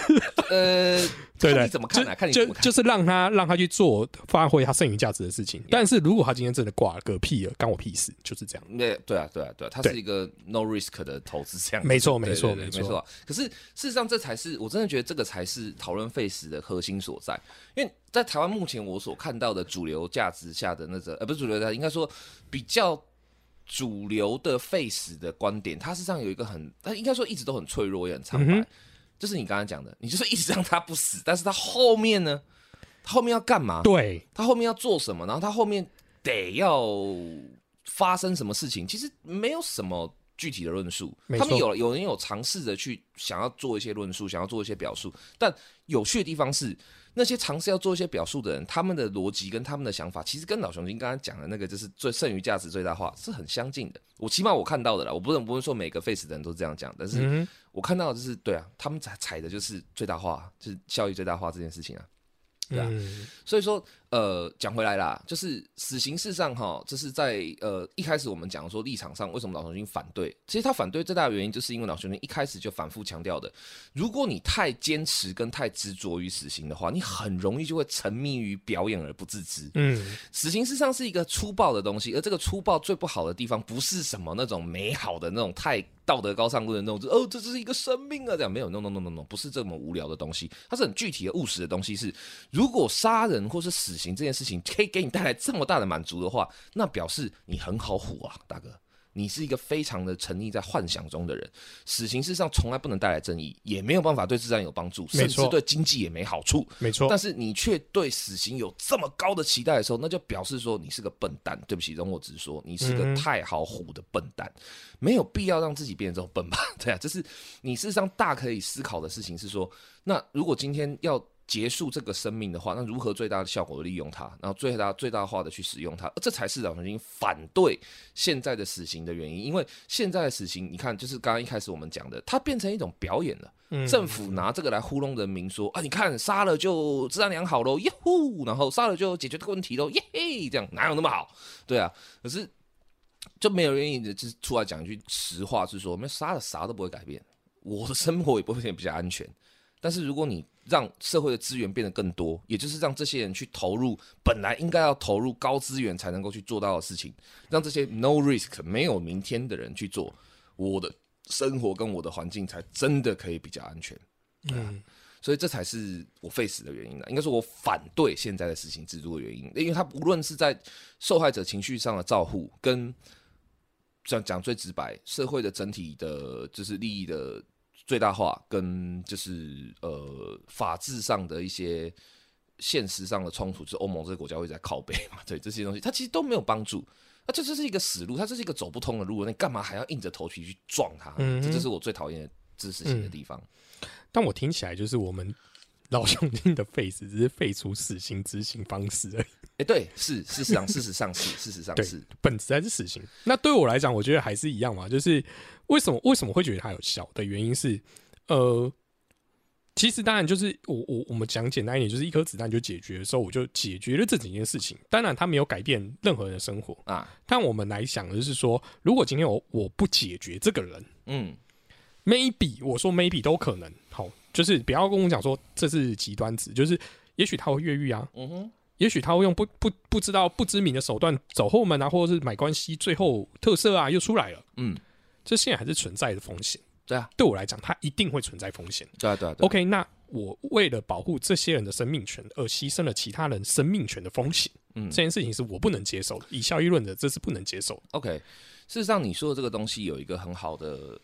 呃，*laughs* 对对？你怎么看啊？看你就怎么看，就是让他让他去做发挥他剩余价值的事情。但是如果他今天真的挂了个屁了，干我屁事，就是这样。对对啊，对啊，对啊，他是一个 no risk 的投资，这样没错没错没错。可是事实上，这才是我真的觉得这个才是讨论废死的核心所在。因为在台湾目前我所看到的主流价值下的那个，呃，不是主流价值，应该说比较主流的 face 的观点，他实际上有一个很，他应该说一直都很脆弱，也很苍白。嗯就是你刚才讲的，你就是一直让他不死，但是他后面呢，他后面要干嘛？对，他后面要做什么，然后他后面得要发生什么事情，其实没有什么具体的论述。他们有有人有尝试着去想要做一些论述，想要做一些表述，但有趣的地方是，那些尝试要做一些表述的人，他们的逻辑跟他们的想法，其实跟老熊精刚刚讲的那个就是最剩余价值最大化是很相近的。我起码我看到的啦，我不能不会说每个 face 的人都这样讲，但是我看到的就是对啊，他们踩踩的就是最大化，就是效益最大化这件事情啊。对啊嗯所以说，呃，讲回来啦，就是死刑事上哈，这是在呃一开始我们讲说立场上，为什么老熊军反对？其实他反对最大的原因，就是因为老熊军一开始就反复强调的，如果你太坚持跟太执着于死刑的话，你很容易就会沉迷于表演而不自知。嗯，死刑事实上是一个粗暴的东西，而这个粗暴最不好的地方，不是什么那种美好的那种太道德高尚论的那种，就哦，这就是一个生命啊，这样没有，no no no no no，不是这么无聊的东西，它是很具体的务实的东西是。如果杀人或是死刑这件事情可以给你带来这么大的满足的话，那表示你很好唬啊，大哥。你是一个非常的沉溺在幻想中的人，死刑事实上从来不能带来正义，也没有办法对治安有帮助，甚至对经济也没好处。没错但，是你却对死刑有这么高的期待的时候，那就表示说你是个笨蛋。对不起，容我直说，你是个嗯太好唬的笨蛋，没有必要让自己变成这种笨吧？*laughs* 对啊，这是你事实上大可以思考的事情是说，那如果今天要。结束这个生命的话，那如何最大的效果地利用它，然后最大最大化的去使用它，这才是老熊精反对现在的死刑的原因。因为现在的死刑，你看，就是刚刚一开始我们讲的，它变成一种表演了。嗯政府拿这个来糊弄人民，说啊，你看杀了就治安良好喽，耶呼，然后杀了就解决这个问题喽，耶嘿，这样哪有那么好？对啊，可是就没有人愿意的，就是出来讲一句实话，是说我们杀了啥都不会改变，我的生活也不会变比较安全。但是如果你让社会的资源变得更多，也就是让这些人去投入本来应该要投入高资源才能够去做到的事情，让这些 no risk 没有明天的人去做，我的生活跟我的环境才真的可以比较安全。嗯。所以这才是我 face 的原因呢，应该说我反对现在的死刑制度的原因，因为它无论是在受害者情绪上的照护，跟讲讲最直白，社会的整体的就是利益的最大化，跟就是呃法治上的一些现实上的冲突，就是欧盟这个国家会在靠背嘛，*laughs* 对这些东西，它其实都没有帮助。那这就是一个死路，它这是一个走不通的路，那你干嘛还要硬着头皮去撞它？嗯这就是我最讨厌的知识性的地方。但我听起来就是我们 *laughs* 老兄弟的废死只是废除死刑执行方式而已，哎、对，是事实上，事实上是，事实上对是，本质还是死刑。那对我来讲，我觉得还是一样嘛，就是为什么为什么会觉得它有效的原因是，呃，其实当然就是我我我们讲简单一点，就是一颗子弹就解决的时候，我就解决了这几件事情。当然，它没有改变任何人的生活啊。但我们来想的是说，如果今天我我不解决这个人，嗯，maybe 我说 maybe 都可能，好，就是不要跟我讲说这是极端值，就是也许他会越狱啊，嗯哼，也许他会用不不不知道不知名的手段走后门啊，或者是买关系，最后特色啊又出来了，嗯，这现在还是存在的风险。对啊，对我来讲，它一定会存在风险。对啊，对啊，对啊 OK，那我为了保护这些人的生命权而牺牲了其他人生命权的风险，嗯这件事情是我不能接受的。以效益论的，这是不能接受的。OK，事实上你说的这个东西有一个很好的，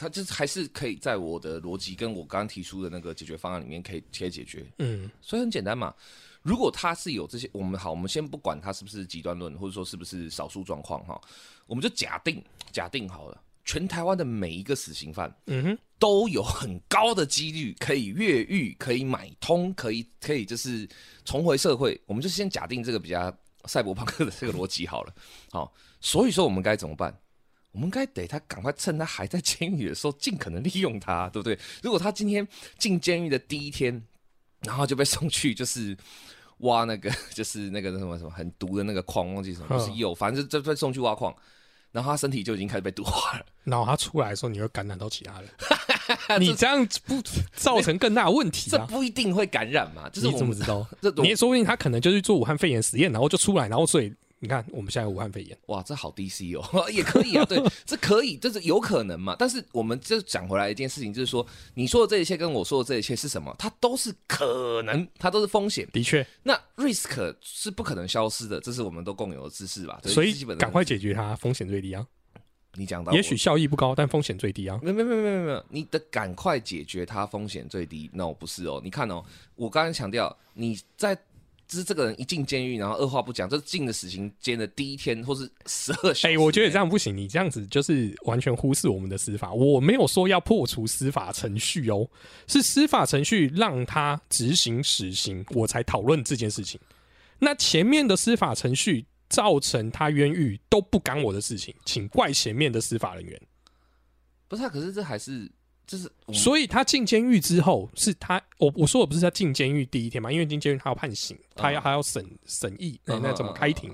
它就是还是可以在我的逻辑跟我刚刚提出的那个解决方案里面可以可以解决，嗯，所以很简单嘛。如果他是有这些，我们好，我们先不管他是不是极端论，或者说是不是少数状况哈，我们就假定假定好了，全台湾的每一个死刑犯，嗯哼，都有很高的几率可以越狱，可以买通，可以可以就是重回社会。我们就先假定这个比较赛博朋克的这个逻辑好了。好，所以说我们该怎么办？我们该得他赶快趁他还在监狱的时候，尽可能利用他，对不对？如果他今天进监狱的第一天，然后就被送去就是挖那个 *laughs* 就是那个什么什么很毒的那个矿，忘记什么，就是嗯铀，反正就就被送去挖矿，然后他身体就已经开始被毒化了。然后他出来的时候，你会感染到其他人，*laughs* 你这样不造成更大的问题这啊？不一定会感染嘛？就是你怎么知道？这你也说不定他可能就去做武汉肺炎实验，然后就出来，然后所以你看我们现在武汉肺炎，哇，这好 DC 哦，*laughs* 也可以啊，对，这可以，这是有可能嘛？但是我们就讲回来一件事情，就是说，你说的这一切跟我说的这一切是什么？它都是可能，它都是风险。的确，那 risk 是不可能消失的，这是我们都共有的知识吧？所以赶快解决它，风险最低啊。你讲到，也许效益不高，但风险最低啊。没有没有没有没有没有，你得赶快解决它风险最低，no 不是哦。你看哦，我刚才强调你在。就是这个人一进监狱，然后二话不讲，就进了死刑监的第一天，或是十二小时。哎、我觉得这样不行，你这样子就是完全忽视我们的司法。我没有说要破除司法程序哦，是司法程序让他执行死刑，我才讨论这件事情。那前面的司法程序造成他冤狱都不干我的事情，请怪前面的司法人员。不是、啊，可是这还是就是所以他进监狱之后，是他我我说我不是他进监狱第一天嘛，因为进监狱他要判刑，他要还要审审议，那那怎么开庭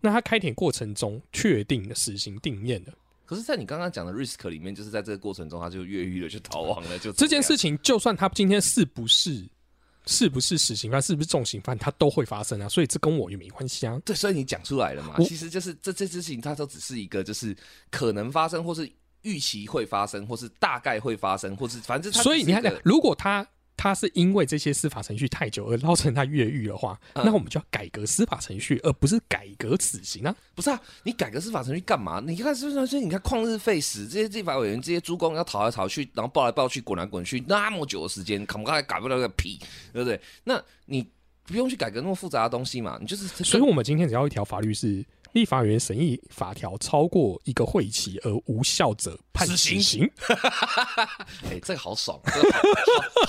那他开庭过程中确定的死刑定验的可是，在你刚刚讲的 risk 里面，就是在这个过程中，他就越狱了，就逃亡了，就这件事情。就算他今天是不是是不是死刑犯，是不是重刑犯，他都会发生啊，所以这跟我也没关系啊。对，所以你讲出来了嘛？其实就是这这件事情，它都只是一个，就是可能发生，或是预期会发生，或是大概会发生，或是反正它所以你看如果他他是因为这些司法程序太久而造成他越狱的话，嗯那我们就要改革司法程序，而不是改革死刑啊。不是啊？你改革司法程序干嘛？你看是不是？你看旷日费时，这些立法委员、这些诸公要逃来逃去，然后抱来抱去，滚来滚去，那么久的时间，赶不快改不了个屁，对不对？那你不用去改革那么复杂的东西嘛？你就是所以我们今天只要一条法律是。立法委员审议法条超过一个会期而无效者判死刑 *laughs* 哎、这个好爽，这个好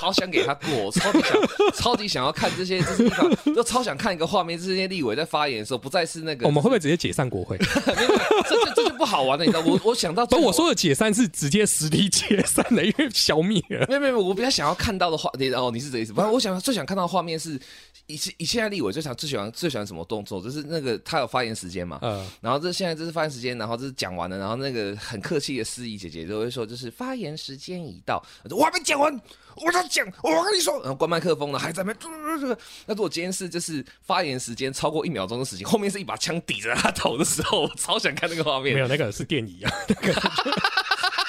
*laughs* 好好想给他过，我超级想，超级想要看这些，就是地方，就超想看一个画面，这些立委在发言的时候，不再是那个，我们会不会直接解散国会？*laughs* 这这这就不好玩了，你知道？我我想到最不，我说的解散是直接实体解散的，因为消灭了。没有没有，我比较想要看到的画，你哦，你是这个意思？不然我想最想看到的画面是，以前以现在立委最想最喜欢最喜欢什么动作？就是那个他有发言时间嘛，呃，然后这现在这是发言时间，然后这是讲完了，然后那个很客气的司仪姐姐就会说，就是发言时间已到，我还没讲完，我在讲，我跟你说，然后关麦克风了，还在那边，那如果今天是就是发言时间超过一秒钟的事情，后面是一把枪抵着他头的时候，我超想看那个画面，没有那个是电椅啊，那个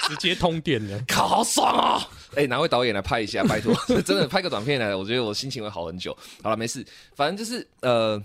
直接通电的。靠，好爽哦！哎、哪位导演来拍一下，拜托，真的拍个短片来，我觉得我心情会好很久。好了，没事，反正就是呃。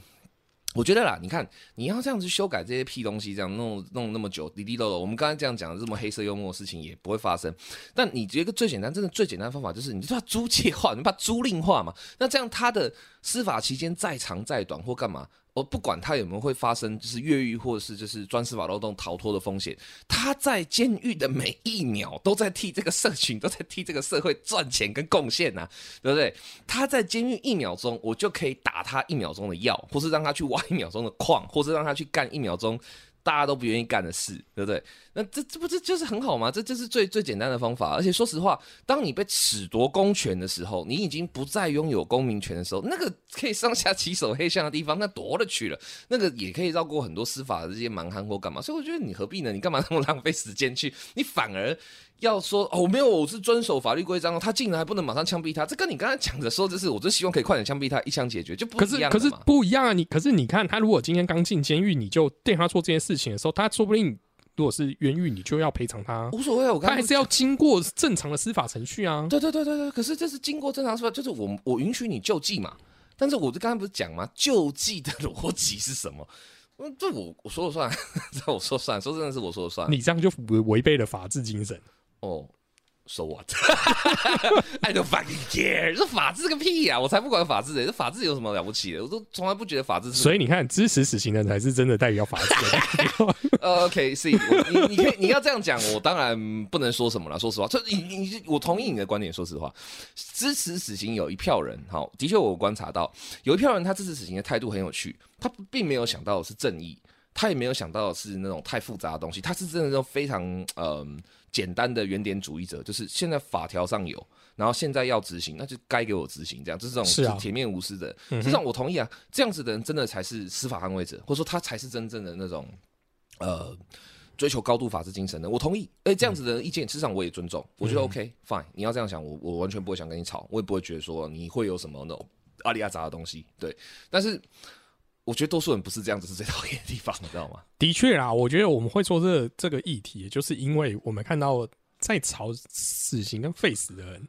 我觉得啦，你看你要这样子修改这些屁东西，这样弄弄那么久，滴滴漏漏，我们刚才这样讲的这么黑色幽默的事情也不会发生。但你觉得最简单，真的最简单的方法就是，你就把租借化，你把租赁化嘛。那这样他的司法期间再长再短或干嘛，我不管他有没有会发生就是越狱或者是就是钻司法漏洞逃脱的风险，他在监狱的每一秒都在替这个社群，都在替这个社会赚钱跟贡献呐，对不对？他在监狱一秒钟，我就可以打他一秒钟的药，或是让他去挖一秒钟的矿，或是让他去干一秒钟大家都不愿意干的事，对不对？那这这不这就是很好吗？这这是最最简单的方法。而且说实话，当你被褫夺公权的时候，你已经不再拥有公民权的时候，那个可以上下其手黑箱的地方，那夺了去了，那个也可以绕过很多司法的这些蛮横或干嘛。所以我觉得你何必呢？你干嘛那么浪费时间去？你反而要说哦，没有，我是遵守法律规章，他竟然还不能马上枪毙他，这跟你刚才讲的说，就是我就希望可以快点枪毙他，一枪解决，就不可是可是一样的嘛不一样啊！你可是你看，他如果今天刚进监狱，你就对他做这件事情的时候，他说不定如果是冤狱，你就要赔偿他，无所谓啊，我他还是要经过正常的司法程序啊。对对对对对，可是这是经过正常司法，就是我我允许你救济嘛。但是我就刚才不是讲吗？救济的逻辑是什么？嗯，*laughs* 这我我说了算，*laughs* 这我说了算，说真的是我说了算。你这样就违违背了法治精神。哦，so what？I don't fucking care，这法治个屁呀、我才不管法治的，这法治有什么了不起的？我都从来不觉得法治是。所以你看，支持死刑的人才是真的代表法治，*laughs* OK，是，我你你可以你要这样讲，我当然不能说什么了。说实话，这你你我同意你的观点。说实话，支持死刑有一票人，好，的确我有观察到有一票人他支持死刑的态度很有趣，他并没有想到的是正义，他也没有想到的是那种太复杂的东西，他是真的那种非常呃简单的原点主义者，就是现在法条上有。然后现在要执行，那就该给我执行，这样，就是这种铁面无私的人。嗯哼实际上我同意啊，这样子的人真的才是司法捍卫者，或者说他才是真正的那种呃追求高度法治精神的。我同意，哎，这样子的意见，事实上我也尊重，我觉得嗯 OK、fine，你要这样想，我我完全不会想跟你吵，我也不会觉得说你会有什么那种阿里阿杂的东西，对。但是我觉得多数人不是这样子，是最讨厌的地方，你知道吗？*laughs* 的确啦，我觉得我们会做这这个议题，也就是因为我们看到在吵死刑跟废死的人，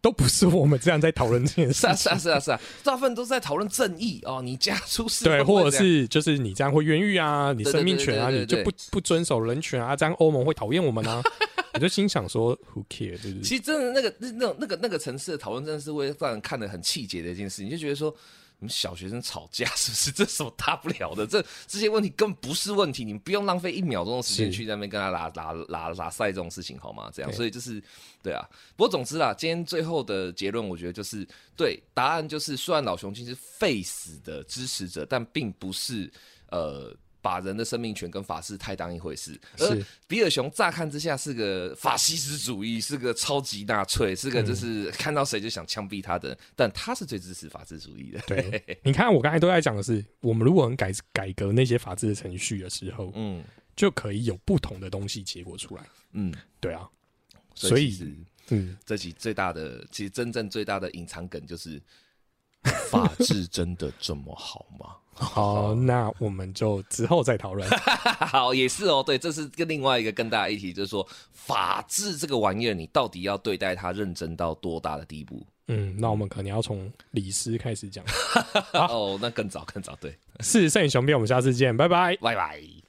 都不是我们这样在讨论这件事是啊，是啊，是啊，是啊，大部分都是在讨论正义哦，你家出事对，或者是就是你这样会冤狱啊，你生命权啊，你就不不遵守人权啊，这样欧盟会讨厌我们啊。*laughs* 我就心想说，Who care？对不对？其实真的那个那那种那个那个层次的讨论，真的是会让人看得很气结的一件事。你就觉得说，你们小学生吵架 *laughs* 是不是？这什么大不了的？这这些问题根本不是问题，你们不用浪费一秒钟的时间去在那边跟他拉拉拉拉赛这种事情，好吗？这样，所以就是对啊。不过总之啦，今天最后的结论，我觉得就是对，答案就是，虽然老熊精是废死的支持者，但并不是呃。把人的生命权跟法治太当一回事，而是比尔熊乍看之下是个法西斯主义，是个超级纳粹，是个就是看到谁就想枪毙他的人，但他是最支持法治主义的。对，*laughs* 你看我刚才都在讲的是，我们如果能改改革那些法治的程序的时候，嗯就可以有不同的东西结果出来。嗯，对啊，所所以嗯，这集最大的，其实真正最大的隐藏梗就是，法治真的这么好吗？好，那我们就之后再讨论。*laughs* 好，也是哦，对，这是跟另外一个更大的议题，就是说法治这个玩意儿，你到底要对待它认真到多大的地步？嗯，那我们可能要从李斯开始讲。*laughs* 哦，那更早更早，对，是圣雄辩，我们下次见，拜拜。拜拜。